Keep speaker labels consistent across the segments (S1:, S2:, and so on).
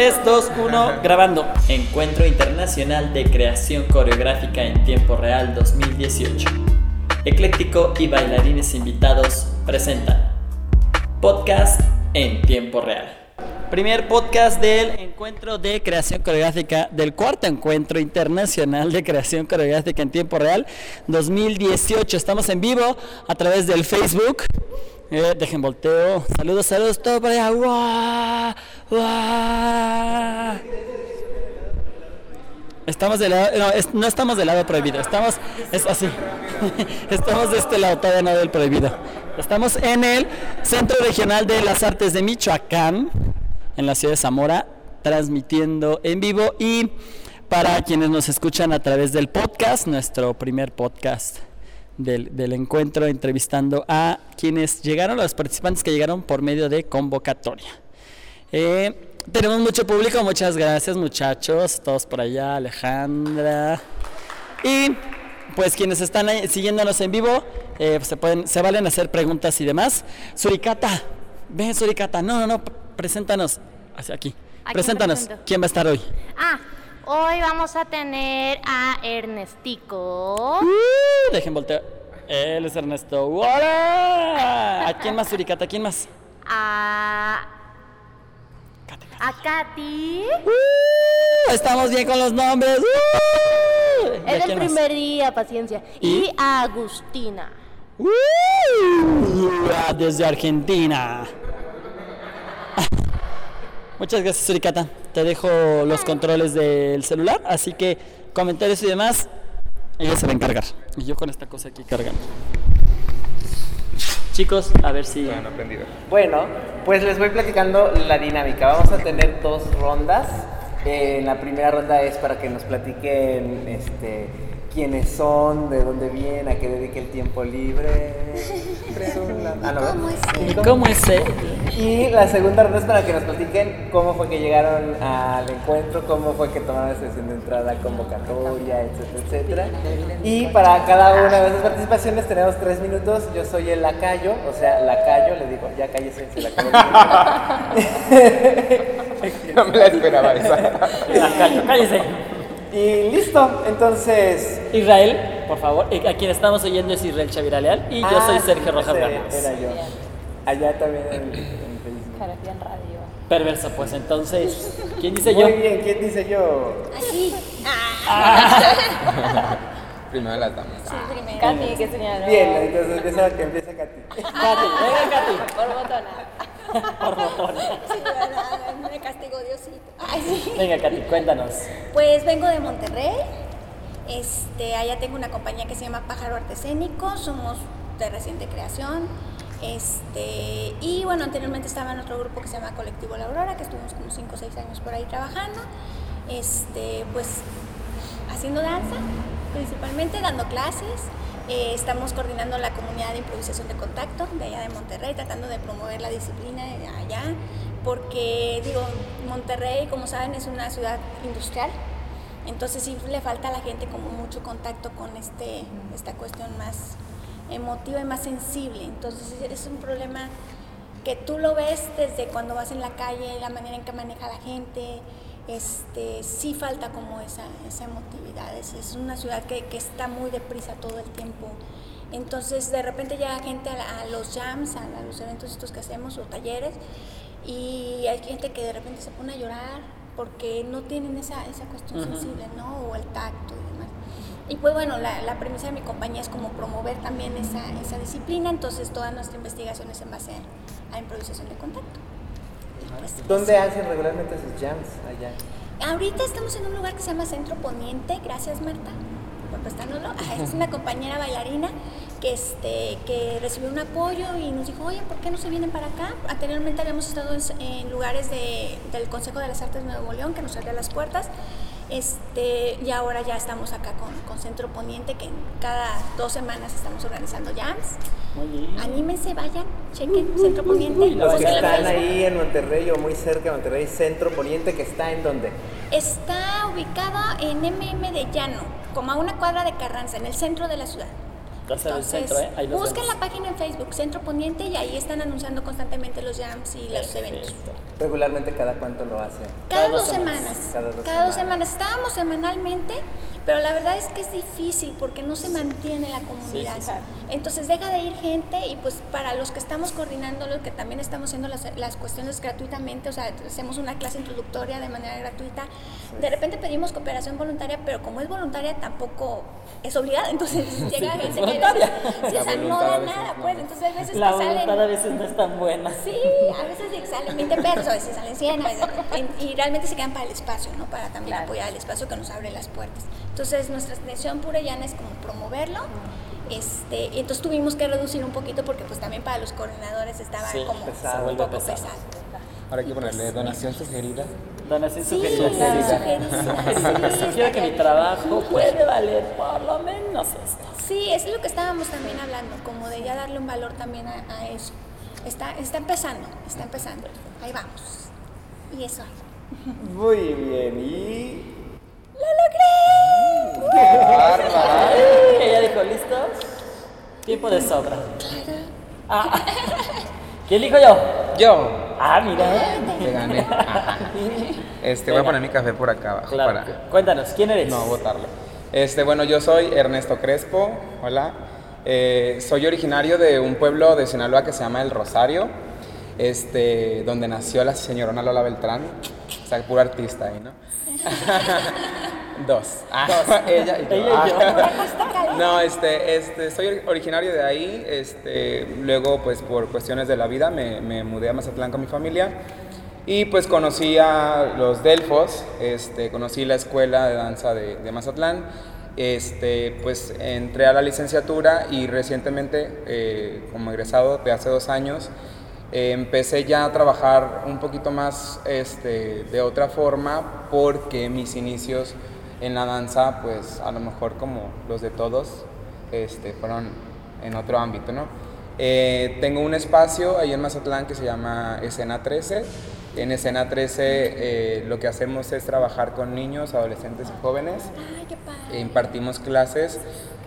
S1: 3, 2, 1, grabando. Encuentro Internacional de Creación Coreográfica en Tiempo Real 2018. Ecléctico y bailarines invitados presentan Podcast en Tiempo Real. Primer podcast del Encuentro de Creación Coreográfica, del cuarto Encuentro Internacional de Creación Coreográfica en Tiempo Real 2018. Estamos en vivo a través del Facebook. Eh, dejen volteo. Saludos, saludos, todo para allá. ¡Guau! Estamos del lado, no, no estamos del lado prohibido, estamos, es así, estamos de este lado, todavía no del prohibido. Estamos en el Centro Regional de las Artes de Michoacán, en la ciudad de Zamora, transmitiendo en vivo y para quienes nos escuchan a través del podcast, nuestro primer podcast del, del encuentro, entrevistando a quienes llegaron, los participantes que llegaron por medio de convocatoria. Eh, tenemos mucho público, muchas gracias muchachos, todos por allá, Alejandra. Y pues quienes están siguiéndonos en vivo, eh, se, pueden, se valen hacer preguntas y demás. Suricata, ven Suricata, no, no, no, preséntanos, hacia aquí.
S2: ¿A quién
S1: Preséntanos? ¿quién va a estar hoy?
S2: Ah, hoy vamos a tener a Ernestico.
S1: Uh, dejen voltear. Él es Ernesto. ¡Hola! ¿A quién más, Suricata? ¿A quién más?
S2: A. A Katy.
S1: Uh, estamos bien con los nombres. Uh, ¿y a
S2: Es el
S1: más?
S2: primer día, paciencia.
S1: ¿Y?
S2: Y a Agustina.
S1: Uh, desde Argentina. Muchas gracias, Suricata. Te dejo los controles del celular, así que comentarios y demás, ella se va a encargar. Y yo con esta cosa aquí cargando. Chicos, a ver si...
S3: Bueno, pues les voy platicando la dinámica. Vamos a tener dos rondas. Eh, la primera ronda es para que nos platiquen este, quiénes son, de dónde vienen, a qué dedique el tiempo libre. Ah, no, ¿verdad?
S1: ¿Cómo es él?
S3: Y la segunda ronda es para que nos platiquen cómo fue que llegaron al encuentro, cómo fue que tomaron la sesión de entrada, convocatoria, etcétera, etcétera. Y para cada una de esas participaciones tenemos tres minutos. Yo soy el lacayo, o sea, lacayo, le digo, ya cállese, se la
S4: No me la esperaba esa.
S1: Cállese, cállese.
S3: Y listo, entonces.
S1: Israel, por favor. Eh, A quien estamos oyendo es Israel Chavira Leal y yo
S3: Ah,
S1: soy Sergio
S3: sí,
S1: Rojas
S3: ese
S1: Bernales.
S3: Era yo. Allá también en, en Facebook.
S2: en radio.
S1: Perverso, pues entonces, ¿quién dice yo?
S3: Muy bien, ¿quién dice yo?
S2: Así.
S4: Primero las damas.
S2: Katy, que señaló.
S3: Bien, entonces empieza, que empieza Katy.
S1: Katy, venga Katy.
S2: Por botona.
S1: Por favor.
S5: Sí, ¿verdad? Me castigó Diosito. Ay, sí.
S1: Venga Katy, cuéntanos.
S5: Pues vengo de Monterrey. Este, allá tengo una compañía que se llama Pájaro Artesénico. Somos de reciente creación. Este, y bueno, anteriormente estaba en otro grupo que se llama Colectivo La Aurora, que estuvimos como 5 o 6 años por ahí trabajando. Este, pues haciendo danza, principalmente dando clases. Eh, estamos coordinando la comunidad de improvisación de contacto de allá de Monterrey, tratando de promover la disciplina allá, porque digo, Monterrey, como saben, es una ciudad industrial, entonces sí le falta a la gente como mucho contacto con este, esta cuestión más emotiva y más sensible. Entonces es un problema que tú lo ves desde cuando vas en la calle, la manera en que maneja la gente, este, sí falta como esa, esa emotividad. Es, es una ciudad que, que está muy deprisa todo el tiempo. Entonces de repente llega gente a, la- a los jams, a, a los eventos estos que hacemos o talleres, y hay gente que de repente se pone a llorar porque no tienen esa, esa cuestión sensible, ¿no? O el tacto y demás. Y pues bueno, la, la premisa de mi compañía es como promover también esa, esa disciplina, entonces toda nuestra investigación es en base a, a improvisación de contacto.
S3: ¿Dónde hacen regularmente sus jams allá?
S5: Ahorita estamos en un lugar que se llama Centro Poniente, gracias Marta por prestárnoslo. Es una compañera bailarina que, este, que recibió un apoyo y nos dijo, oye, ¿por qué no se vienen para acá? Anteriormente habíamos estado en, en lugares de- del Consejo de las Artes de Nuevo León, que nos abría las puertas. Este, y ahora ya estamos acá con, con Centro Poniente, que cada dos semanas estamos organizando jams.
S1: Muy bien.
S5: Anímense, vayan, chequen Centro Poniente.
S3: Los que están ahí en Monterrey o muy cerca de Monterrey, Centro Poniente, que está en dónde?
S5: Está ubicado en MM de Llano, como a una cuadra de Carranza, en el centro de la ciudad.
S1: Casa del Centro, ¿eh? Ahí los
S5: busquen
S1: vemos.
S5: la página en Facebook, Centro Poniente, y ahí están anunciando constantemente los jams y los eventos.
S3: Regularmente, ¿cada cuánto lo hacen?
S5: Cada,
S1: Cada
S5: dos
S1: dos
S5: semanas.
S1: semanas.
S3: Cada dos
S5: Cada dos
S3: semanas.
S5: semanas. Estábamos semanalmente, pero la verdad es que es difícil porque no se mantiene la comunidad.
S1: sí.
S5: Entonces deja de ir gente y pues para los que estamos coordinando, los que también estamos haciendo las, las cuestiones gratuitamente, o sea, hacemos una clase introductoria de manera gratuita, de repente pedimos cooperación voluntaria, pero como es voluntaria tampoco es obligada, entonces llega gente que veces, sí, o sea,
S4: La
S5: no da nada,
S4: no.
S5: pues, entonces a veces
S1: La
S5: que salen...
S1: voluntad a veces no es tan buena.
S5: Sí, a veces salen 20 pesos, a veces salen 100, a veces- y realmente se quedan para el espacio, ¿no? Para también apoyar el espacio que nos abre las puertas. Entonces, nuestra intención pura y llana es como promoverlo. Este, y entonces tuvimos que reducir un poquito porque pues también para los coordinadores estaba
S1: Sí,
S5: como
S3: pesado,
S5: un poco
S1: pesado.
S5: pesado.
S4: Ahora hay que ponerle donación sugerida.
S1: Donación
S5: Sí,
S1: sugerida.
S5: sugeridísima, sí,
S1: Sugiero que mi trabajo puede valer por lo menos esto.
S5: Sí, eso es lo que estábamos también hablando, como de ya darle un valor también a, a eso. Está, está empezando, está empezando. Ahí vamos. Y eso.
S3: Muy bien, y.
S5: ¡Lo logré!
S1: Ay, Ella dijo, ¿listos? Tiempo de sobra. Ah. ¿Quién dijo yo?
S4: Yo
S1: Ah, mira.
S4: te gané. Ajá. Este, voy a poner mi café por acá abajo
S1: Claro.
S4: para
S1: Cuéntanos, ¿quién eres?
S4: no botarlo. Este, bueno, yo soy Ernesto Crespo. Hola. Eh, soy originario de un pueblo de Sinaloa que se llama El Rosario, este, donde nació la señorona Lola Beltrán. O sea, puro artista ahí, ¿no? Dos. Ah, ella y yo.
S1: Ella y yo.
S4: Ah. No, este, este, soy originario de ahí. Este, luego, pues por cuestiones de la vida, me, me mudé a Mazatlán con mi familia. Y pues conocí a los Delfos, este, conocí la escuela de danza de, de Mazatlán. Este, pues entré a la licenciatura y recientemente, eh, como egresado de hace dos años, eh, empecé ya a trabajar un poquito más este, de otra forma porque mis inicios en la danza, pues a lo mejor como los de todos, este, fueron en otro ámbito, ¿no? Eh, tengo un espacio ahí en Mazatlán que se llama Escena 13. En Escena 13 eh, lo que hacemos es trabajar con niños, adolescentes y jóvenes.
S5: Ay, qué padre.
S4: E impartimos clases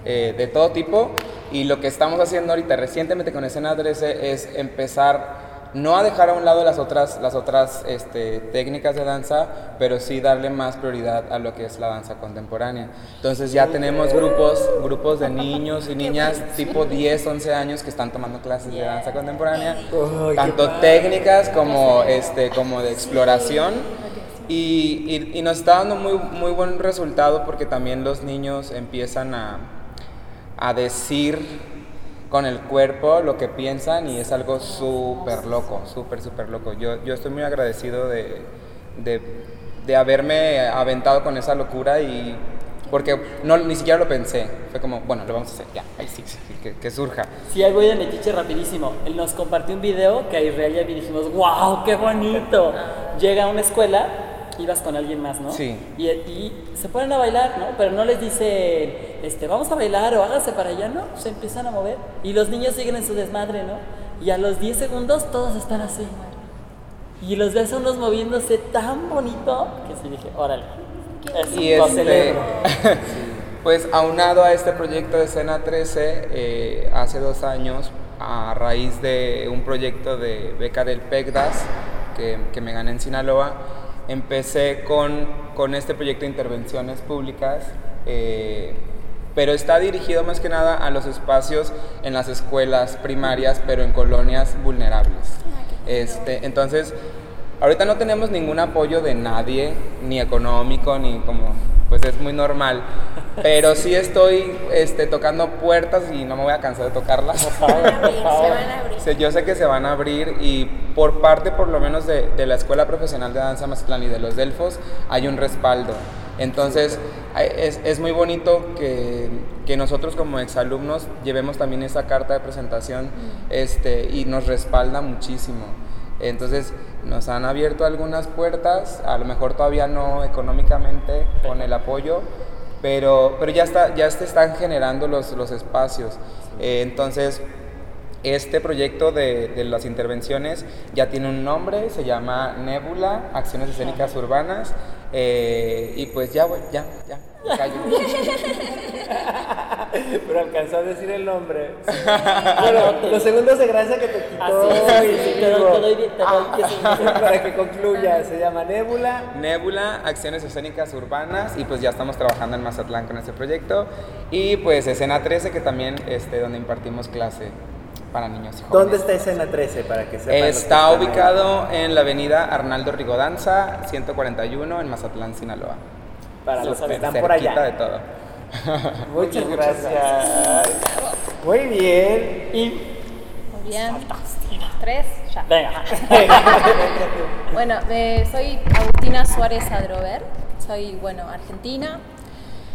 S4: eh, de todo tipo y lo que estamos haciendo ahorita recientemente con Escena 13 es empezar no a dejar a un lado las otras, las otras este, técnicas de danza, pero sí darle más prioridad a lo que es la danza contemporánea. Entonces ya tenemos grupos, grupos de niños y niñas tipo 10, 11 años que están tomando clases de danza contemporánea, tanto técnicas como, este, como de exploración. Y, y- y nos está dando muy, muy buen resultado porque también los niños empiezan a, a decir con el cuerpo lo que piensan y es algo súper loco, súper, súper loco. Yo, yo estoy muy agradecido de, de, de haberme aventado con esa locura y porque no, ni siquiera lo pensé. Fue como, bueno, lo vamos a hacer, ya, ahí sí, sí, que, que surja.
S1: Sí, ahí voy de metiche rapidísimo. Él nos compartió un video que a Israel ya vi y dijimos, wow, qué bonito. Llega a una escuela, ibas con alguien más, ¿no?
S4: Sí.
S1: Y, y se ponen a bailar, ¿no? Pero no les dicen, este, vamos a bailar o hágase para allá, ¿no? Se empiezan a mover y los niños siguen en su desmadre, ¿no? Y a los 10 segundos todos están así. Y los ves a unos moviéndose tan bonito que sí dije, órale. Es
S4: Y este, pues aunado a este proyecto de Escena 13, eh, hace dos años, a raíz de un proyecto de beca del PECDAS que, que me gané en Sinaloa, empecé con, con este proyecto de intervenciones públicas, eh, pero está dirigido más que nada a los espacios en las escuelas primarias, pero en colonias vulnerables. Este, entonces, ahorita no tenemos ningún apoyo de nadie, ni económico, ni como, pues es muy normal. Pero sí estoy este, tocando puertas y no me voy a cansar de tocarlas.
S5: Se van a abrir, se van a abrir.
S4: Yo sé que se van a abrir y por parte por lo menos de, de la Escuela Profesional de Danza Mazatlán y de los Delfos hay un respaldo. Entonces hay- es, es muy bonito que, que nosotros como exalumnos llevemos también esa carta de presentación este, y nos respalda muchísimo. Entonces nos han abierto algunas puertas, a lo mejor todavía no económicamente con el apoyo, pero, pero ya, está, ya se están generando los, los espacios. Eh, entonces Este proyecto de, de las intervenciones ya tiene un nombre, se llama Nébula, Acciones Escénicas Urbanas. eh, y pues ya, ya, ya, me callo.
S3: Pero alcanzó a decir el nombre. Bueno, los segundos de gracia que te quitó.
S1: Así es, sí, te doy- te doy- te doy
S3: Ah. Para que concluya, se llama Nébula.
S4: Nébula, Acciones Escénicas Urbanas, y pues ya estamos trabajando en Mazatlán con este proyecto. Y pues Escena 13, que también, este, donde impartimos clase para niños y jóvenes.
S3: ¿Dónde está escena 13 para que sepan? los que
S4: Está
S3: están ahí?
S4: ubicado en la avenida Arnaldo Rigodanza, 141, en Mazatlán, Sinaloa.
S3: Para los que están por allá.
S4: de todo.
S3: Muchas gracias. Muy bien.
S1: Y
S6: Muy bien. Tres, ya.
S1: venga.
S6: Bueno, eh, soy Agustina Suárez Adrover, soy, bueno, argentina.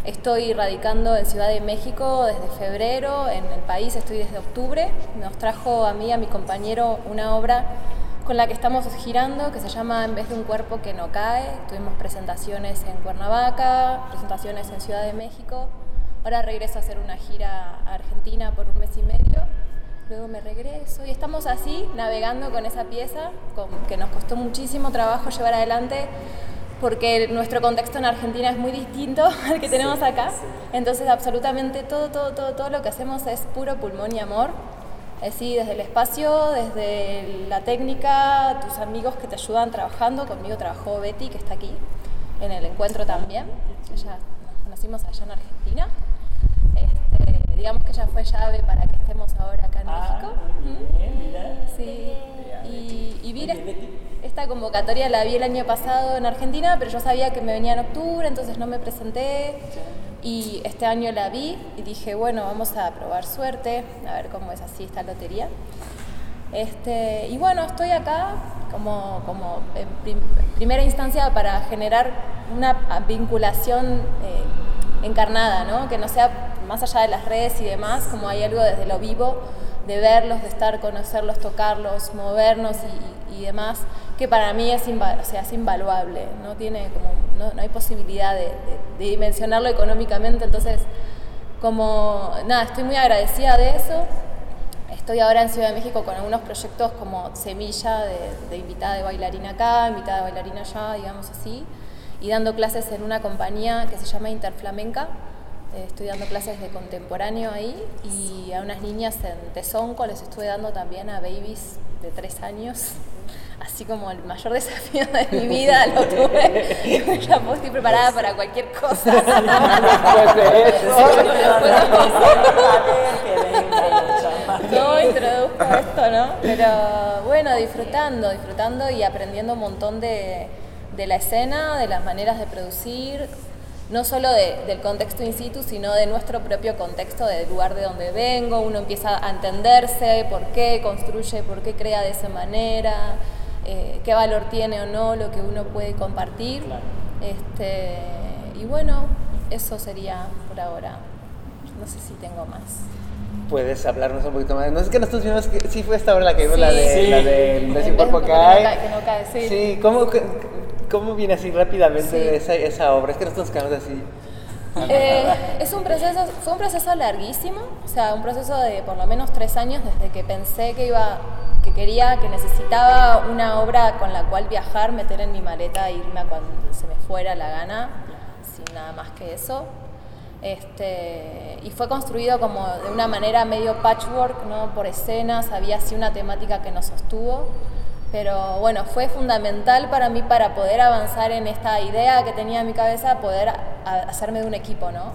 S6: Estoy radicando en Ciudad de México desde febrero, en el país estoy desde octubre. Nos trajo a mí a mi compañero una obra con la que estamos girando que se llama En vez de un cuerpo que no cae. Tuvimos presentaciones en Cuernavaca, presentaciones en Ciudad de México. Ahora regreso a hacer una gira a Argentina por un mes y medio. Luego me regreso y estamos así navegando con esa pieza con- que nos costó muchísimo trabajo llevar adelante porque nuestro contexto en Argentina es muy distinto al que tenemos acá. Entonces absolutamente todo, todo, todo, todo lo que hacemos es puro pulmón y amor. Así desde el espacio, desde la técnica, tus amigos que te ayudan trabajando. Conmigo trabajó Betty, que está aquí en el encuentro también. Ella, nos conocimos allá en Argentina. Digamos que ella fue llave para que estemos ahora acá en México. ¿Mm? Sí. Y, y vi esta convocatoria la vi el año pasado en Argentina, pero yo sabía que me venía en octubre, entonces no me presenté. Y este año la vi y dije, bueno, vamos a probar suerte, a ver cómo es así esta lotería. Este, y bueno, estoy acá como, como en prim- primera instancia para generar una vinculación eh, encarnada, ¿no? que no sea más allá de las redes y demás, como hay algo desde lo vivo, de verlos, de estar, conocerlos, tocarlos, movernos y, demás, que para mí es, o invaluable, no, tiene como, no, no hay posibilidad de dimensionarlo económicamente, entonces como nada, estoy muy agradecida de eso. Estoy ahora en Ciudad de México con algunos proyectos como Semilla, de, de invitada de bailarina acá, invitada de bailarina allá, digamos así, y dando clases en una compañía que se llama Interflamenca. Eh, estoy dando clases de contemporáneo ahí y a unas niñas en Tezonco les estuve dando también a babies de tres años. Así como el mayor desafío de mi vida lo tuve. ya pues, estoy preparada para cualquier cosa. No introduzco esto, ¿no? Pero bueno, disfrutando, disfrutando y aprendiendo un montón de, de la escena, de las maneras de producir, no solo de- del contexto in situ, sino de nuestro propio contexto, del lugar de donde vengo. Uno empieza a entenderse por qué construye, por qué crea de esa manera, eh, qué valor tiene o no lo que uno puede compartir. Este, y bueno, eso sería por ahora. No sé si tengo más.
S3: Puedes hablarnos un poquito más. No es que nosotros vimos que sí fue esta hora la que vimos la de
S6: Sí.
S3: la del de cuerpo
S6: de
S3: que
S6: que no
S3: hay.
S6: cae- que no cae, sí.
S3: Sí, ¿cómo, cómo viene así rápidamente
S6: Sí.
S3: esa, esa obra? Es que nosotros nos quedamos así.
S6: Eh, es un proceso, fue un proceso larguísimo, o sea, un proceso de por lo menos tres años desde que pensé que iba, que quería, que necesitaba una obra con la cual viajar, meter en mi maleta e irme a cuando se me fuera la gana, sin nada más que eso. Este, y fue construido como de una manera medio patchwork, ¿no? por escenas, había así una temática que nos sostuvo. Pero bueno, fue fundamental para mí para poder avanzar en esta idea que tenía en mi cabeza, poder hacerme de un equipo, ¿no?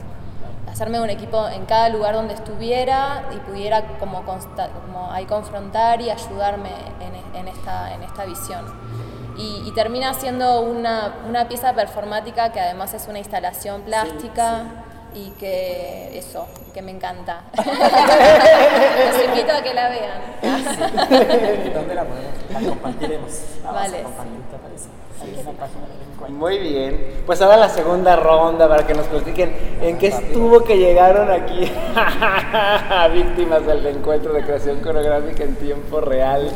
S6: Hacerme de un equipo en cada lugar donde estuviera y pudiera como, como ahí confrontar y ayudarme en, en esta, en esta visión. Y, y termina siendo una, una pieza performática que además es una instalación plástica y que eso, que me encanta. Los invito a que la vean.
S1: ¿Dónde la podemos? La compartiremos. La vamos
S6: Vale,
S1: a compartir, ¿te parece?
S3: Muy bien. Pues ahora la segunda ronda para que nos platiquen en qué estuvo que llegaron aquí víctimas del encuentro de creación coreográfica en tiempo real.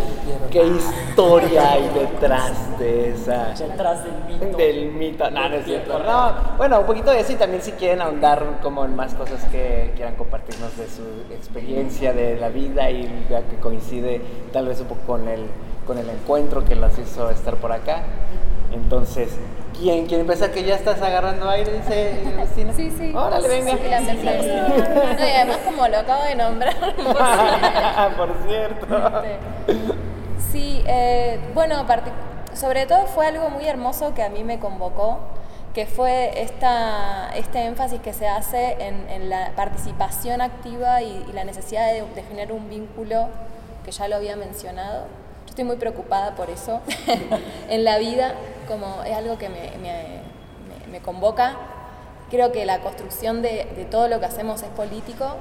S3: ¿Qué historia hay detrás de esa?
S1: Detrás del mito.
S3: Del mito, no, no es cierto. No, bueno, un poquito de eso y también si quieren ahondar como en más cosas que, quieran compartirnos de su experiencia de la vida y que coincide tal vez un poco con el, con el encuentro que las hizo estar por acá. Entonces, ¿quién, quién empieza que ya estás agarrando aire? Dice Agustina.
S6: Sí, sí.
S3: Órale, venga.
S6: Sí, la empecé. No, y además como lo acabo de nombrar.
S3: por cierto.
S6: Sí, eh, bueno, sobre todo fue algo muy hermoso que a mí me convocó, que fue esta, este énfasis que se hace en, en la participación activa y, y la necesidad de, de generar un vínculo, que ya lo había mencionado. Estoy muy preocupada por eso en la vida, como es algo que me, me- me- me convoca. Creo que la construcción de, de todo lo que hacemos es político,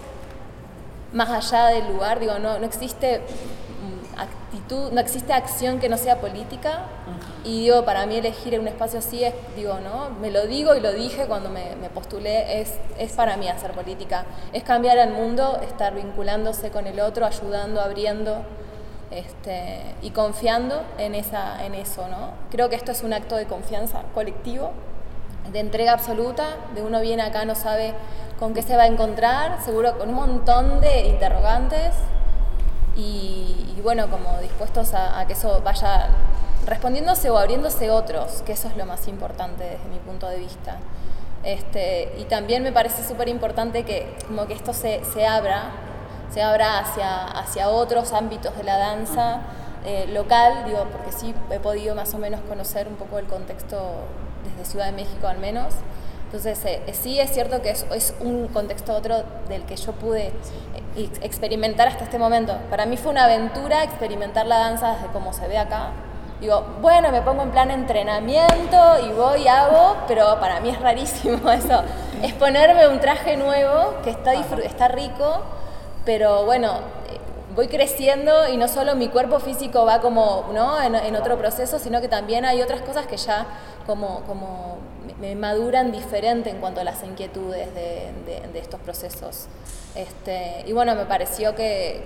S6: más allá del lugar, digo, no, no existe mm, actitud, no existe acción que no sea política. Y digo, para mí elegir un espacio así es, digo, ¿no? Me lo digo y lo dije cuando me, me postulé, es, es para mí hacer política. Es cambiar al mundo, estar vinculándose con el otro, ayudando, abriendo. Este, y confiando en, esa, en eso, ¿no? Creo que esto es un acto de confianza colectivo, de entrega absoluta, de uno viene acá, no sabe con qué se va a encontrar, seguro con un montón de interrogantes y, y bueno, como dispuestos a, a que eso vaya respondiéndose o abriéndose otros, que eso es lo más importante desde mi punto de vista. Este, y también me parece súper importante que, como que esto se, se abra, se abra hacia, hacia otros ámbitos de la danza eh, local, digo, porque sí he podido más o menos conocer un poco el contexto desde Ciudad de México al menos. Entonces, eh, eh, sí es cierto que es, es un contexto otro del que yo pude ex- experimentar hasta este momento. Para mí fue una aventura experimentar la danza desde como se ve acá. Digo, bueno, me pongo en plan entrenamiento y voy y hago, pero para mí es rarísimo eso. Es ponerme un traje nuevo que está, está rico, pero bueno, voy creciendo y no solo mi cuerpo físico va como ¿no? en, otro proceso, sino que también hay otras cosas que ya como, como me maduran diferente en cuanto a las inquietudes de, de- de estos procesos. Este, y bueno, me pareció que,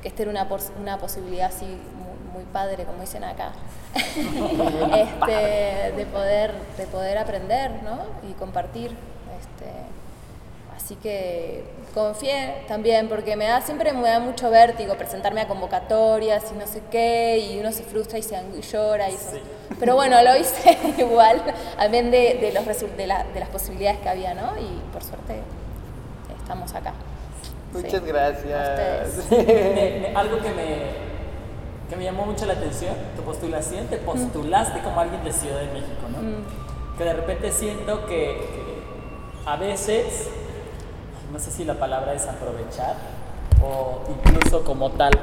S6: que esta era una, pos- una posibilidad así muy, muy padre, como dicen acá, este, de, poder, de poder aprender ¿no? y compartir. Este, Así que confié también, porque me da siempre me da mucho vértigo presentarme a convocatorias y no sé qué, y uno se frustra y se y llora. Y eso. Pero bueno, lo hice igual, también de, de, los resul- de, la- de las posibilidades que había, ¿no? Y por suerte estamos acá.
S3: Muchas
S6: Sí.
S3: gracias.
S6: A ustedes.
S1: Me- me- algo que me, que me llamó mucho la atención, tu postulación, te postulaste como alguien de Ciudad de México, ¿no? Que de repente siento que, que a veces, no sé si la palabra es aprovechar o incluso como tal, eh,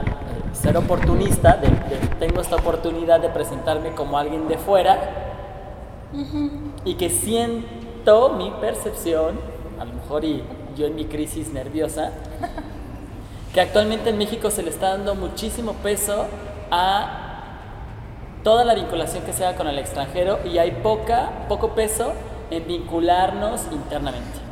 S1: ser oportunista, de, de tengo esta oportunidad de presentarme como alguien de fuera y que siento mi percepción, a lo mejor y yo en mi crisis nerviosa, que actualmente en México se le está dando muchísimo peso a toda la vinculación que se haga con el extranjero y hay poca, poco peso en vincularnos internamente.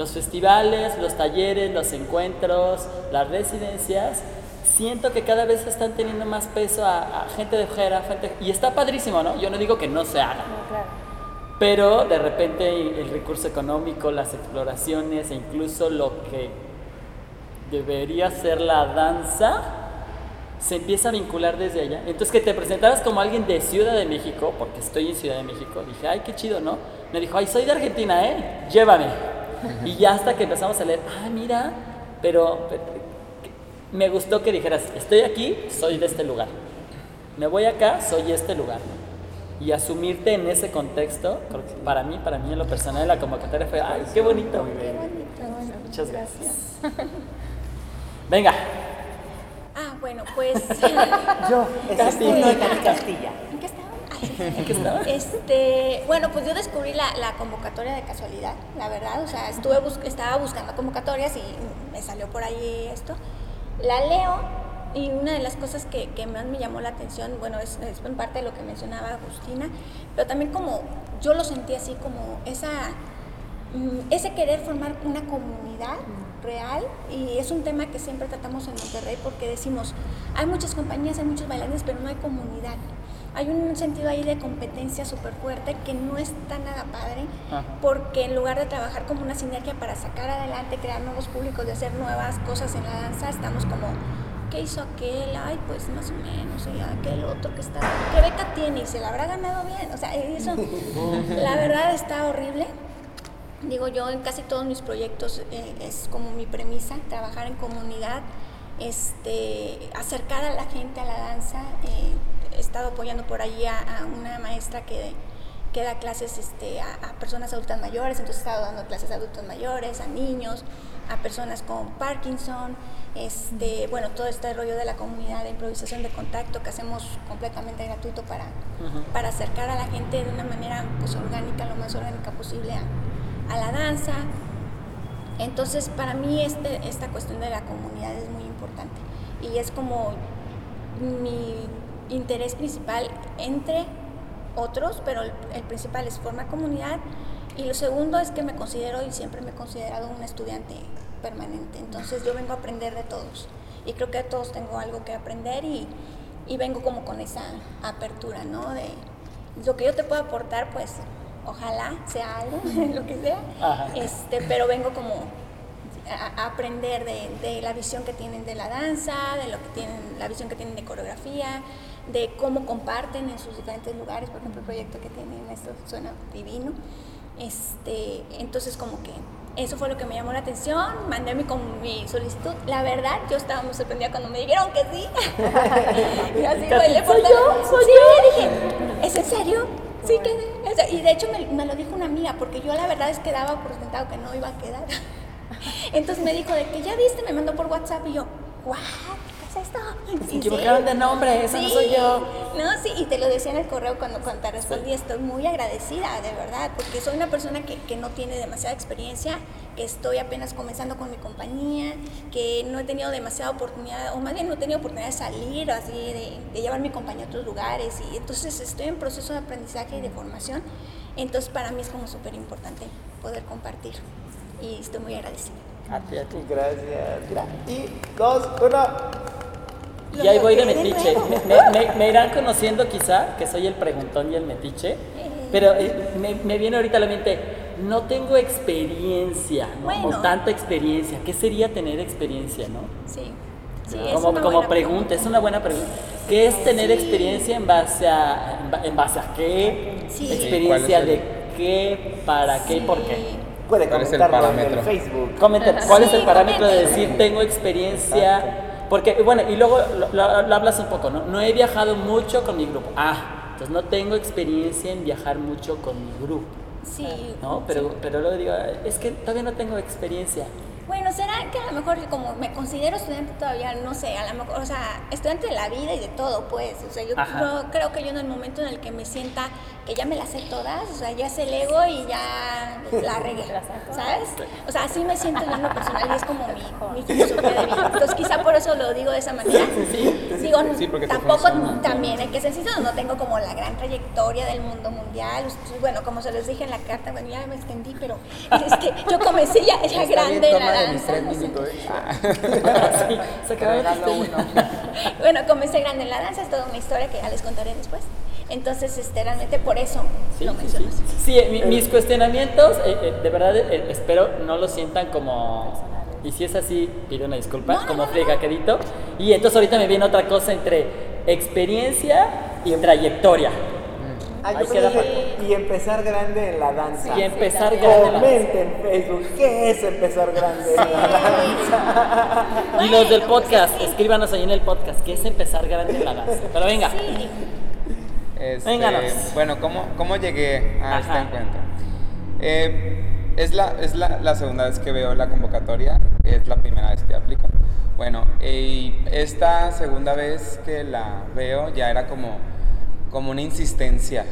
S1: Los festivales, los talleres, los encuentros, las residencias, siento que cada vez están teniendo más peso a, a gente de fuera, gente, y está padrísimo, ¿no? Yo no digo que no se haga,
S6: No, claro.
S1: pero de repente el recurso económico, las exploraciones e incluso lo que debería ser la danza se empieza a vincular desde allá. Entonces que te presentaras como alguien de Ciudad de México, porque estoy en Ciudad de México, dije, ay, qué chido, ¿no? Me dijo, ay, soy de Argentina, ¿eh? Llévame. Y ya hasta que empezamos a leer, ah, mira, pero, pero, me gustó que dijeras, estoy aquí, soy de este lugar. Me voy acá, soy este lugar. Y asumirte en ese contexto, creo que para mí, para mí en lo personal, la convocatoria fue, ay, qué bonito. Muchas gracias. Venga.
S5: Ah, bueno, pues.
S3: Yo,
S1: Castillo.
S3: Castilla.
S5: ¿En qué estaba? Este, bueno, pues yo descubrí la, la convocatoria de casualidad, la verdad. O sea, estuve bus- estaba buscando convocatorias y me salió por ahí esto. La leo y una de las cosas que, que más me llamó la atención, bueno, es, es en parte de lo que mencionaba Agustina, pero también como yo lo sentí así como esa, mm, ese querer formar una comunidad real y es un tema que siempre tratamos en Monterrey porque decimos, hay muchas compañías, hay muchos bailarines, pero no hay comunidad. Hay un sentido ahí de competencia súper fuerte que no está nada padre,
S1: Ajá.
S5: porque en lugar de trabajar como una sinergia para sacar adelante, crear nuevos públicos, de hacer nuevas cosas en la danza, estamos como, ¿qué hizo aquel? Ay, pues más o menos, y aquel otro que está, ¿qué beca tiene? Y se la habrá ganado bien, o sea, eso, la verdad está horrible. Digo, yo en casi todos mis proyectos eh, es como mi premisa, trabajar en comunidad, este, acercar a la gente a la danza. eh, he estado apoyando por ahí a, a una maestra que, que da clases este, a, a personas adultas mayores, entonces he estado dando clases a adultos mayores, a niños, a personas con Parkinson, este, bueno, todo este rollo de la comunidad de improvisación de contacto que hacemos completamente gratuito para, para acercar a la gente de una manera pues, orgánica, lo más orgánica posible a, a la danza. Entonces, para mí este, esta cuestión de la comunidad es muy importante y es como mi interés principal entre otros, pero el, el principal es formar comunidad y lo segundo es que me considero y siempre me he considerado un estudiante permanente, entonces yo vengo a aprender de todos y creo que de todos tengo algo que aprender y, y vengo como con esa apertura, ¿no? De lo que yo te puedo aportar, pues ojalá sea algo, lo que sea,
S1: Ajá.
S5: este, pero vengo como a, a aprender de, de la visión que tienen de la danza, de lo que tienen, la visión que tienen de coreografía, de cómo comparten en sus diferentes lugares, por ejemplo el proyecto que tienen, esto suena divino. Este, entonces como que eso fue lo que me llamó la atención, mandé mi, con- mi solicitud. La verdad, yo estaba muy sorprendida cuando me dijeron que sí. y así por
S1: ¿soy yo? ¿Soy
S5: sí, dije, ¿es en serio? Sí. O sea, y de hecho me, me lo dijo una amiga, porque yo la verdad es que daba por sentado que no iba a quedar. Entonces me dijo de que ya viste, me mandó por WhatsApp y yo, ¿what? ¿Qué es esto?
S1: Se equivocaron de nombre, esa no soy yo.
S5: No, sí, y te lo decía en el correo cuando, cuando te respondí, estoy muy agradecida, de verdad, porque soy una persona que, que no tiene demasiada experiencia, que estoy apenas comenzando con mi compañía, que no he tenido demasiada oportunidad, o más bien no he tenido oportunidad de salir, así, de, de llevar mi compañía a otros lugares, y entonces estoy en proceso de aprendizaje y de formación, entonces para mí es como súper importante poder compartir, y estoy muy agradecida.
S1: A ti, a ti.
S3: Gracias. Y dos, uno.
S1: Y ahí voy de metiche. Me, me- me irán conociendo quizá que soy el preguntón y el metiche. Pero eh, me, me viene ahorita a la mente, no tengo experiencia, ¿no?
S5: Bueno.
S1: O tanta experiencia. ¿Qué sería tener experiencia, no?
S5: Sí, sí, es
S1: como
S5: una
S1: como
S5: buena
S1: pregunta, es una buena pregunta. ¿Qué es tener
S5: Sí.
S1: experiencia en base a, en ba- en base a qué?
S5: Sí.
S1: Experiencia
S4: ¿Cuál es el-
S1: de qué, para qué y por qué.
S3: Puede
S4: ¿Cuál es el
S3: en
S4: parámetro?
S3: Facebook.
S1: Comenten, ¿cuál es el parámetro de decir tengo experiencia? Porque, bueno, y luego lo, lo- lo hablas un poco, ¿no? No he viajado mucho con mi grupo. Ah, entonces no tengo experiencia en viajar mucho con mi grupo,
S5: Sí.
S1: ¿no? Pero, pero luego digo, es que todavía no tengo experiencia.
S5: Bueno, será que a lo mejor como me considero estudiante todavía, no sé, a lo mejor, o sea, estudiante de la vida y de todo, pues, o sea, yo creo, creo que yo en el momento en el que me sienta que ya me las sé todas, o sea, ya sé el ego y ya la regué, ¿sabes? O sea, así me siento yo en lo personal y es como mi, mi filosofía de vida. Entonces, quizá por eso lo digo de esa manera. Digo,
S4: Sí, porque te
S5: tampoco, también hay que ser sinceros, no tengo como la gran trayectoria del mundo mundial. Ustedes, Bueno, como se les dije en la carta, bueno, ya me extendí, pero este, yo comencé ya, ya grande en la danza. sé.
S1: Sí, se el chiste.
S5: Bueno, comencé grande en la danza, es toda una historia que ya les contaré después. Entonces, este, realmente por eso
S1: Sí,
S5: lo
S1: sí,
S5: menciono.
S1: sí. Sí, eh, mi- mis cuestionamientos, eh, eh, de verdad, eh, espero no lo sientan como... Y si es así, pido una disculpa,
S5: No, no,
S1: como
S5: no,
S1: fregaquedito. Y entonces ahorita me viene otra cosa entre experiencia y trayectoria. Queda
S3: que- y empezar grande en la danza.
S1: Y empezar grande en la danza.
S3: Comenten en Facebook, ¿qué es empezar grande en la danza?
S1: Y los del podcast,
S5: pues es que-
S1: escríbanos ahí en el podcast, que es empezar grande en la danza. Pero venga,
S5: Sí,
S4: Este,
S1: Vénganos.
S4: Bueno, ¿cómo, ¿cómo llegué a este
S1: Ajá.
S4: encuentro? Eh, es la, es la, la segunda vez que veo la convocatoria, es la primera vez que aplico. Bueno, y esta segunda vez que la veo ya era como, como una insistencia,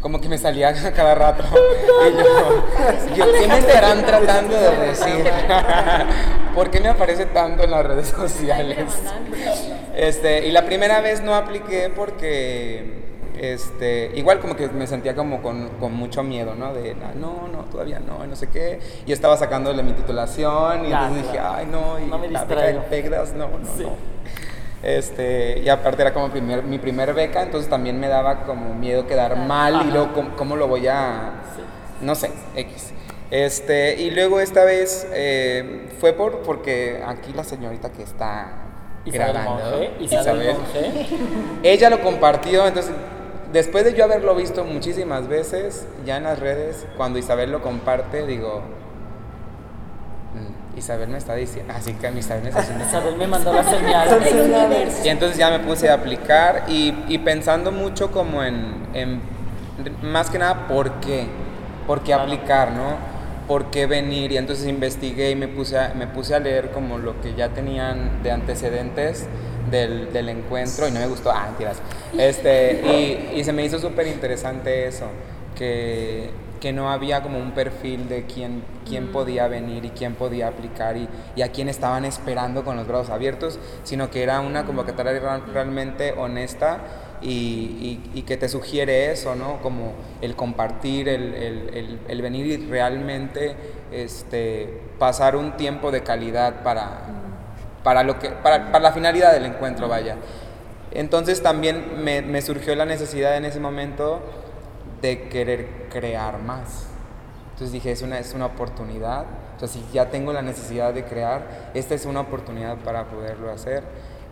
S4: como que me salía a cada rato. Y yo, ¿qué me estarán tratando de decir? ¿Por qué me aparece tanto en las redes sociales? Este, y la primera vez no apliqué porque este, igual como que me sentía como con, con mucho miedo, ¿no? De, "Ah, no, no, todavía no, y no sé qué. Y estaba sacándole mi titulación y
S1: Ya,
S4: entonces dije, ay, no, y
S1: No me
S4: la beca del PECDAS, no, no,
S1: Sí.
S4: no. Este, y aparte era como primer, mi primer beca, entonces también me daba como miedo quedar mal y luego cómo, cómo lo voy a, no sé, X. Este, y luego esta vez eh, fue por, porque aquí la señorita que está
S1: Isabel
S4: grabando,
S1: Monge, Isabel Monge.
S4: ella lo compartió, entonces después de yo haberlo visto muchísimas veces ya en las redes, cuando Isabel lo comparte, digo, "Mm, Isabel me está diciendo, así que Isabel me está diciendo.
S1: Isabel me mandó la señal.
S4: Y entonces ya me puse a aplicar y, y pensando mucho como en, en, más que nada, ¿por qué? ¿Por qué aplicar, no? ¿Por qué venir? Y entonces investigué y me puse a, me puse a leer como lo que ya tenían de antecedentes del, del encuentro y no me gustó, ah, mentiras. Este, y, y se me hizo súper interesante eso, que, que no había como un perfil de quién, quién podía venir y quién podía aplicar y, y a quién estaban esperando con los brazos abiertos, sino que era una convocatoria real- realmente honesta y, y- y que te sugiere eso, ¿no? Como el compartir, el, el- el- el venir y realmente este, pasar un tiempo de calidad para, para, lo que, para, para la finalidad del encuentro, vaya. Entonces también me, me surgió la necesidad en ese momento de querer crear más. Entonces dije, es una, es una oportunidad. Entonces, si ya tengo la necesidad de crear, esta es una oportunidad para poderlo hacer.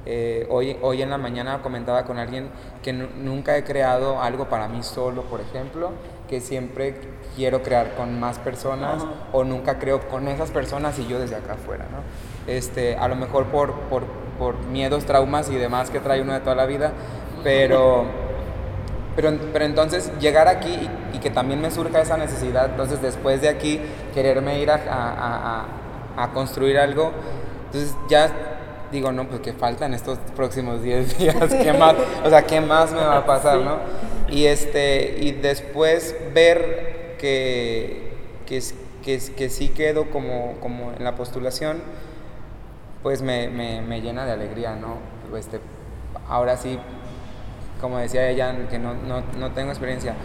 S4: Eh, hoy, hoy en la mañana comentaba con alguien que nu- nunca he creado algo para mí solo, por ejemplo, que siempre quiero crear con más personas o nunca creo con esas personas y yo desde acá afuera, ¿no? Este, a lo mejor por, por, por miedos, traumas y demás que trae uno de toda la vida, pero pero, pero entonces llegar aquí y, y que también me surja esa necesidad, entonces después de aquí quererme ir a, a- a- a- construir algo, entonces ya digo, no, pues que faltan estos próximos 10 días, ¿qué más? O sea, ¿qué más me va a pasar, no? Y, este, y después ver que, que, que, que sí quedo como, como en la postulación, pues me, me, me llena de alegría, ¿no? Este, ahora sí como decía ella, que no, no, no tengo experiencia,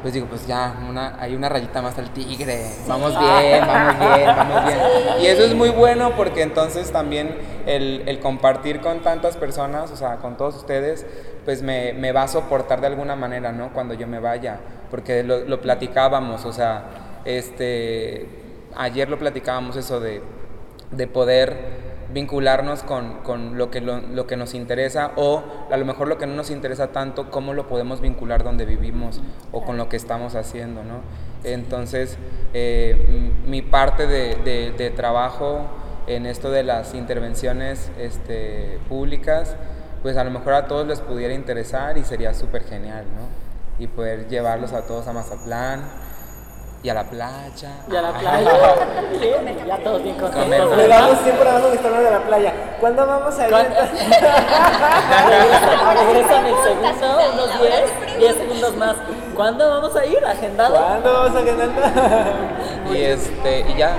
S4: pues digo, pues ya, una, hay una rayita más al tigre, vamos bien, vamos bien, vamos bien. Y eso es muy bueno porque entonces también el, el compartir con tantas personas, o sea, con todos ustedes, pues me, me va a soportar de alguna manera, ¿no? Cuando yo me vaya, porque lo, lo platicábamos, o sea, este, ayer lo platicábamos eso de, de poder vincularnos con, con lo, que lo, lo que nos interesa o a lo mejor lo que no nos interesa tanto, cómo lo podemos vincular donde vivimos o con lo que estamos haciendo, ¿no? Entonces, eh, mi parte de, de- de trabajo en esto de las intervenciones este, públicas, pues a lo mejor a todos les pudiera interesar y sería súper genial, ¿no? Y poder llevarlos a todos a Mazatlán y a la playa.
S1: Y a la playa. Bien, ya todos bien contentos.
S3: Le tiempo nada más de estar de la playa. ¿Cuándo vamos a ir?
S1: Regresan el segundo, unos 10, 10 segundos más. ¿Cuándo vamos a ir? ¿Agendado?
S3: ¿Cuándo vamos a ganar?
S4: Y este, y ya.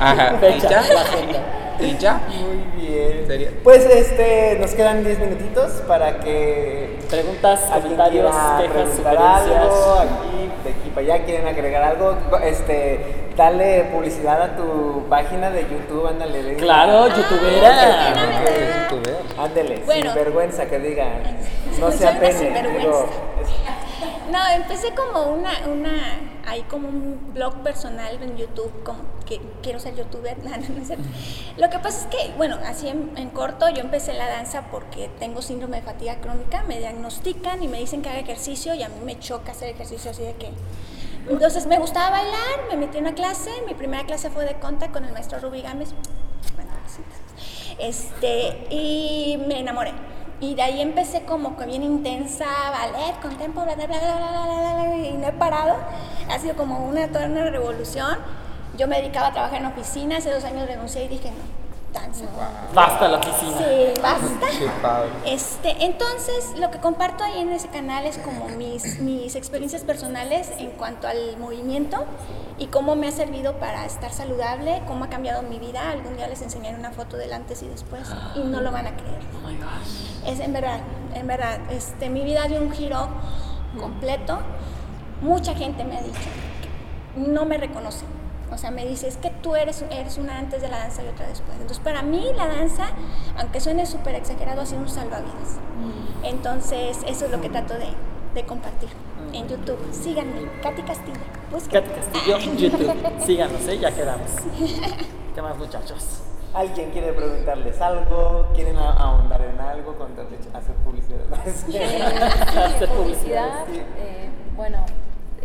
S4: Ajá, y
S1: Fecha,
S4: ya.
S1: la agenda.
S4: Y ya.
S3: Muy bien.
S4: Sería-
S3: Pues este, nos quedan 10 minutitos para que
S1: Preguntas, comentarios, quejas,
S3: algo, aquí, de aquí para allá, quieren agregar algo, este, dale publicidad a tu página de YouTube, ándale. le-
S1: Claro, youtubera.
S4: Porque es youtuber.
S3: Ándele,
S5: Bueno.
S3: sin vergüenza que diga, no
S5: Soy
S3: sea
S5: una
S3: pene,
S5: sinvergüenza.
S3: digo,
S5: No, empecé como una, una, hay como un blog personal en YouTube, como que quiero ser youtuber, no. Lo que pasa es que, bueno, así en, corto, yo empecé la danza porque tengo síndrome de fatiga crónica, me diagnostican y me dicen que haga ejercicio y a mí me choca hacer ejercicio así de que... Entonces me gustaba bailar, me metí en una clase, mi primera clase fue de conta con el maestro Ruby Gámez, este, y me enamoré. Y de ahí empecé como que bien intensa, ballet, con tempo, bla, bla, bla, bla, bla, bla, bla, y no he parado. Ha sido como una, toda una revolución. Yo me dedicaba a trabajar en oficina, hace dos años renuncié y dije, no, tan wow.
S1: Basta la oficina.
S5: Sí, basta.
S4: Qué padre.
S5: Este, entonces, lo que comparto ahí en ese canal es como mis, mis experiencias personales en cuanto al movimiento y cómo me ha servido para estar saludable, cómo ha cambiado mi vida. Algún día les enseñaré una foto del antes y después y no lo van a creer.
S1: Oh my gosh.
S5: Es en verdad, en verdad, este, mi vida dio un giro completo. Mucha gente me ha dicho que no me reconoce. O sea, me dice, es que tú eres, eres una antes de la danza y otra después. Entonces, para mí la danza, aunque suene súper exagerado, ha sido un salvavidas. Entonces, eso es lo que trato de, de compartir en YouTube. Síganme, Katy Castillo. Búsquenme.
S1: Katy Castillo, YouTube. Síganos, ¿eh? ya quedamos. ¿Qué más, muchachos?
S3: ¿Alguien quiere preguntarles algo? ¿Quieren ahondar en algo? Hacer publicidad.
S1: Hacer
S6: publicidad.
S3: Sí.
S6: eh, bueno,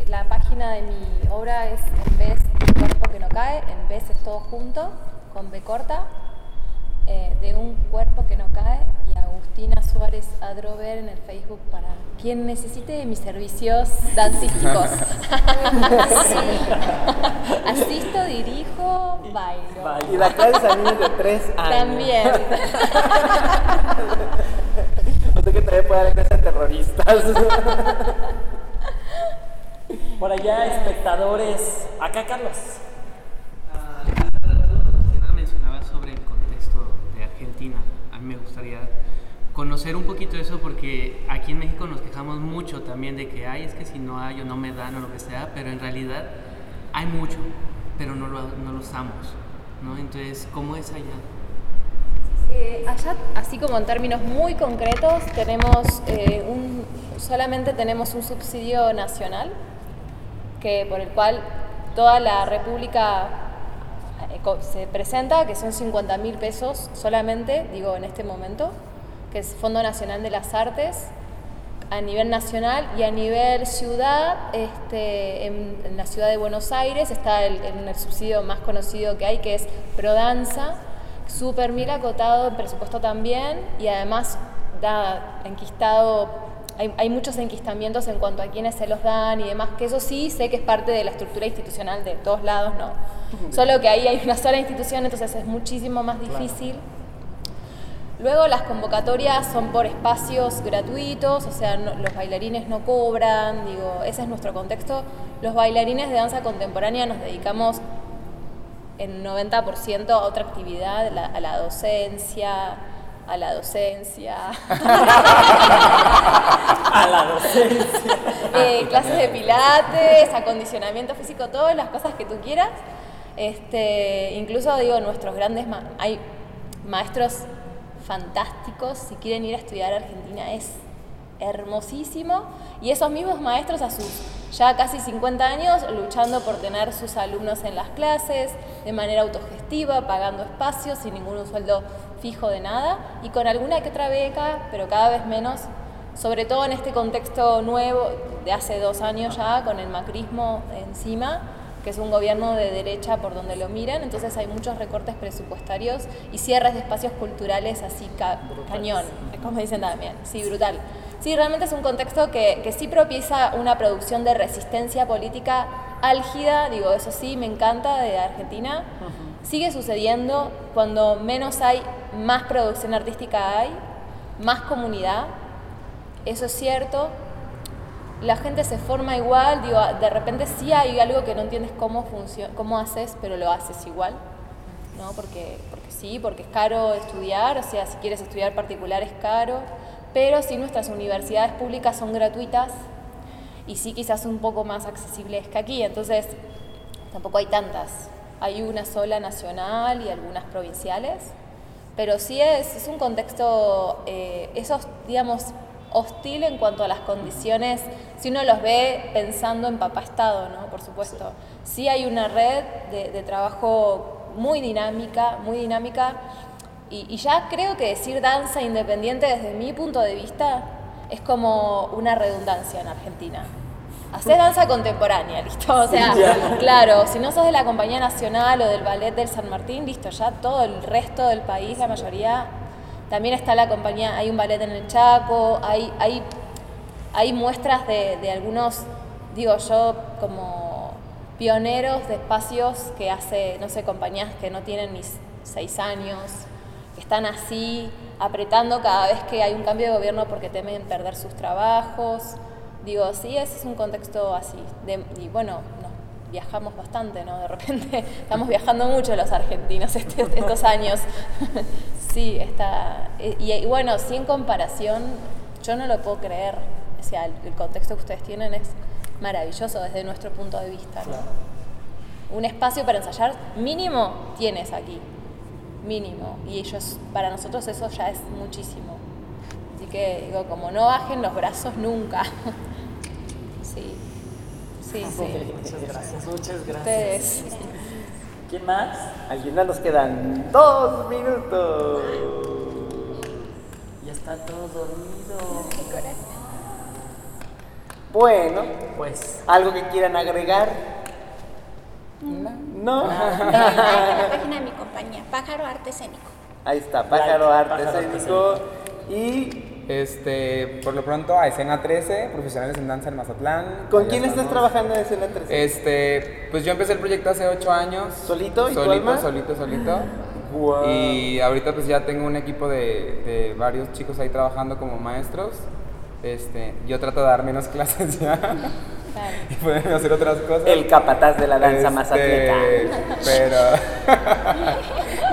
S6: la página de mi obra es en vez cuerpo que no cae, en vez es todo junto, con B corta, eh, de un cuerpo que no cae, y Agustina Suárez Adrover en el Facebook para quien necesite de mis servicios dancísticos. Asisto, dirijo, bailo.
S1: Bailo.
S3: Y la clase a niños de 3 años.
S6: También.
S3: O sea que también puede clases a terroristas.
S1: Por allá, espectadores. Acá, Carlos.
S7: Conocer un poquito eso porque aquí en México nos quejamos mucho también de que hay, es que si no hay o no me dan o lo que sea, pero en realidad hay mucho, pero no lo, no lo usamos. ¿no? Entonces, ¿cómo es allá?
S6: Eh, allá, así como en términos muy concretos, tenemos eh, un, solamente tenemos un subsidio nacional que por el cual toda la República eh, se presenta, que son 50 mil pesos solamente, digo en este momento, que es Fondo Nacional de las Artes a nivel nacional y a nivel ciudad, este, en, en la ciudad de Buenos Aires está el, el- el subsidio más conocido que hay, que es Prodanza, súper mil acotado en presupuesto también y además da enquistado, hay, hay muchos enquistamientos en cuanto a quiénes se los dan y demás, que eso sí sé que es parte de la estructura institucional de todos lados, ¿no? Solo que ahí hay una sola institución, entonces es muchísimo más difícil. Luego las convocatorias son por espacios gratuitos, o sea, no- los bailarines no cobran, digo, ese es nuestro contexto. Los bailarines de danza contemporánea nos dedicamos en 90% a otra actividad, la- a la docencia, a la docencia,
S1: A la docencia.
S6: eh, clases de pilates, acondicionamiento físico, todas las cosas que tú quieras. Este, incluso digo, nuestros grandes, ma- hay maestros fantásticos, si quieren ir a estudiar a Argentina es hermosísimo. Y esos mismos maestros a sus ya casi 50 años luchando por tener sus alumnos en las clases de manera autogestiva, pagando espacios sin ningún sueldo fijo de nada. Y con alguna que otra beca, pero cada vez menos, sobre todo en este contexto nuevo de hace dos años ya, con el macrismo encima, que es un gobierno de derecha por donde lo miren, entonces hay muchos recortes presupuestarios y cierres de espacios culturales así ca- cañón, como dicen también, sí, brutal. Sí, realmente es un contexto que, que sí propicia una producción de resistencia política álgida, digo, eso sí, me encanta de Argentina. Sigue sucediendo, cuando menos hay, más producción artística hay, más comunidad, eso es cierto, la gente se forma igual, digo, de repente sí hay algo que no entiendes cómo cómo haces, pero lo haces igual, ¿no? Porque, porque sí, porque es caro estudiar, o sea, si quieres estudiar particular es caro, pero sí nuestras universidades públicas son gratuitas y sí quizás un poco más accesibles que aquí, entonces tampoco hay tantas, hay una sola nacional y algunas provinciales, pero sí es, es un contexto, eh, esos, digamos, hostil en cuanto a las condiciones, si uno los ve pensando en papá Estado, ¿no? Por supuesto. Sí hay una red de, de trabajo muy dinámica, muy dinámica, y, y ya creo que decir danza independiente desde mi punto de vista es como una redundancia en Argentina. Hacer danza contemporánea, listo. O sea, claro, si no sos de la Compañía Nacional o del Ballet del San Martín, listo, ya todo el resto del país, la mayoría, también está la compañía, hay un ballet en el Chaco, hay, hay, hay muestras de, de algunos, digo yo, como pioneros de espacios que hace, no sé, compañías que no tienen ni seis años, que están así, apretando cada vez que hay un cambio de gobierno porque temen perder sus trabajos. Digo, sí, ese es un contexto así. De- y bueno, viajamos bastante, ¿no? De repente estamos viajando mucho los argentinos este- estos años. sí, está. Y, y bueno, sí, en comparación, yo no lo puedo creer. O sea, el, el contexto que ustedes tienen es maravilloso desde nuestro punto de vista. ¿no? un espacio para ensayar mínimo tienes aquí, mínimo. Y ellos, para nosotros eso ya es muchísimo. Así que digo, como no bajen los brazos nunca. sí, sí.
S1: Muchas gracias, muchas gracias.
S6: Ustedes.
S1: ¿Quién más?
S3: Al nos quedan dos minutos.
S1: Ya está todo dormido.
S3: Bueno,
S1: Pues
S3: ¿algo que quieran agregar? No.
S5: Eh, la página de mi compañía, Pájaro Arte Escénico.
S3: Ahí está, Pájaro
S1: Like,
S3: Arte
S1: Pájaro
S3: Escénico. Y
S4: Este, por lo pronto a Escena 13, profesionales en danza en Mazatlán.
S3: ¿con quién estás trabajando en Escena 13?
S4: Este, pues yo empecé el proyecto hace ocho años.
S3: ¿Solito? ¿Y tu
S4: Solito,
S3: alma?
S4: solito, solito. Y ahorita pues ya tengo un equipo de, de varios chicos ahí trabajando como maestros. Este, yo trato de dar menos clases ya
S6: Claro.
S4: y poderme hacer otras cosas.
S3: El capataz de la danza
S4: Este,
S3: mazatleca.
S4: Pero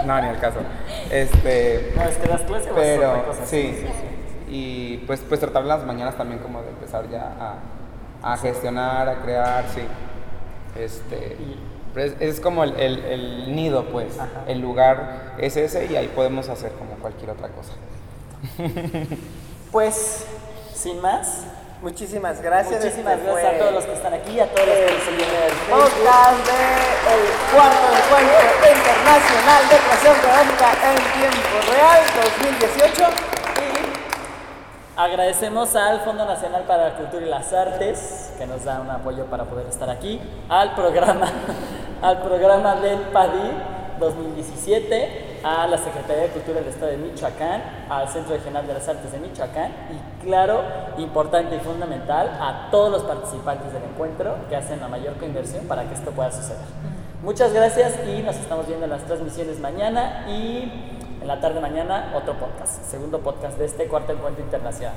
S4: no, ni el caso. Este,
S1: no es que das clase o es
S4: pero sí, y pues pues tratar las mañanas también como de empezar ya a, a gestionar, a crear, sí. Este, es, es como el, el- el nido, pues,
S1: Ajá.
S4: el lugar es ese y ahí podemos hacer como cualquier otra cosa.
S1: Pues, sin más,
S3: Muchísimas gracias.
S1: muchísimas
S3: Este
S1: gracias a todos los que están aquí, a todos los que nos siguen en el.
S3: Podcast de el cuarto encuentro internacional de creación pedagógica en tiempo real 2018.
S1: Agradecemos al Fondo Nacional para la Cultura y las Artes, que nos da un apoyo para poder estar aquí, al programa, al programa del PADI 2017, a la Secretaría de Cultura del Estado de Michoacán, al Centro Regional de las Artes de Michoacán y claro, importante y fundamental, a todos los participantes del encuentro que hacen la mayor inversión para que esto pueda suceder. Muchas gracias y nos estamos viendo en las transmisiones mañana y en la tarde mañana otro podcast, segundo podcast de este cuarto encuentro internacional.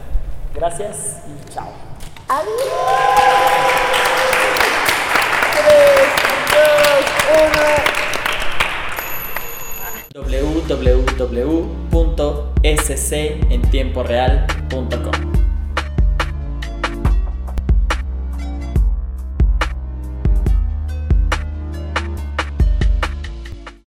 S1: Gracias y chao. www.scentemporeal.com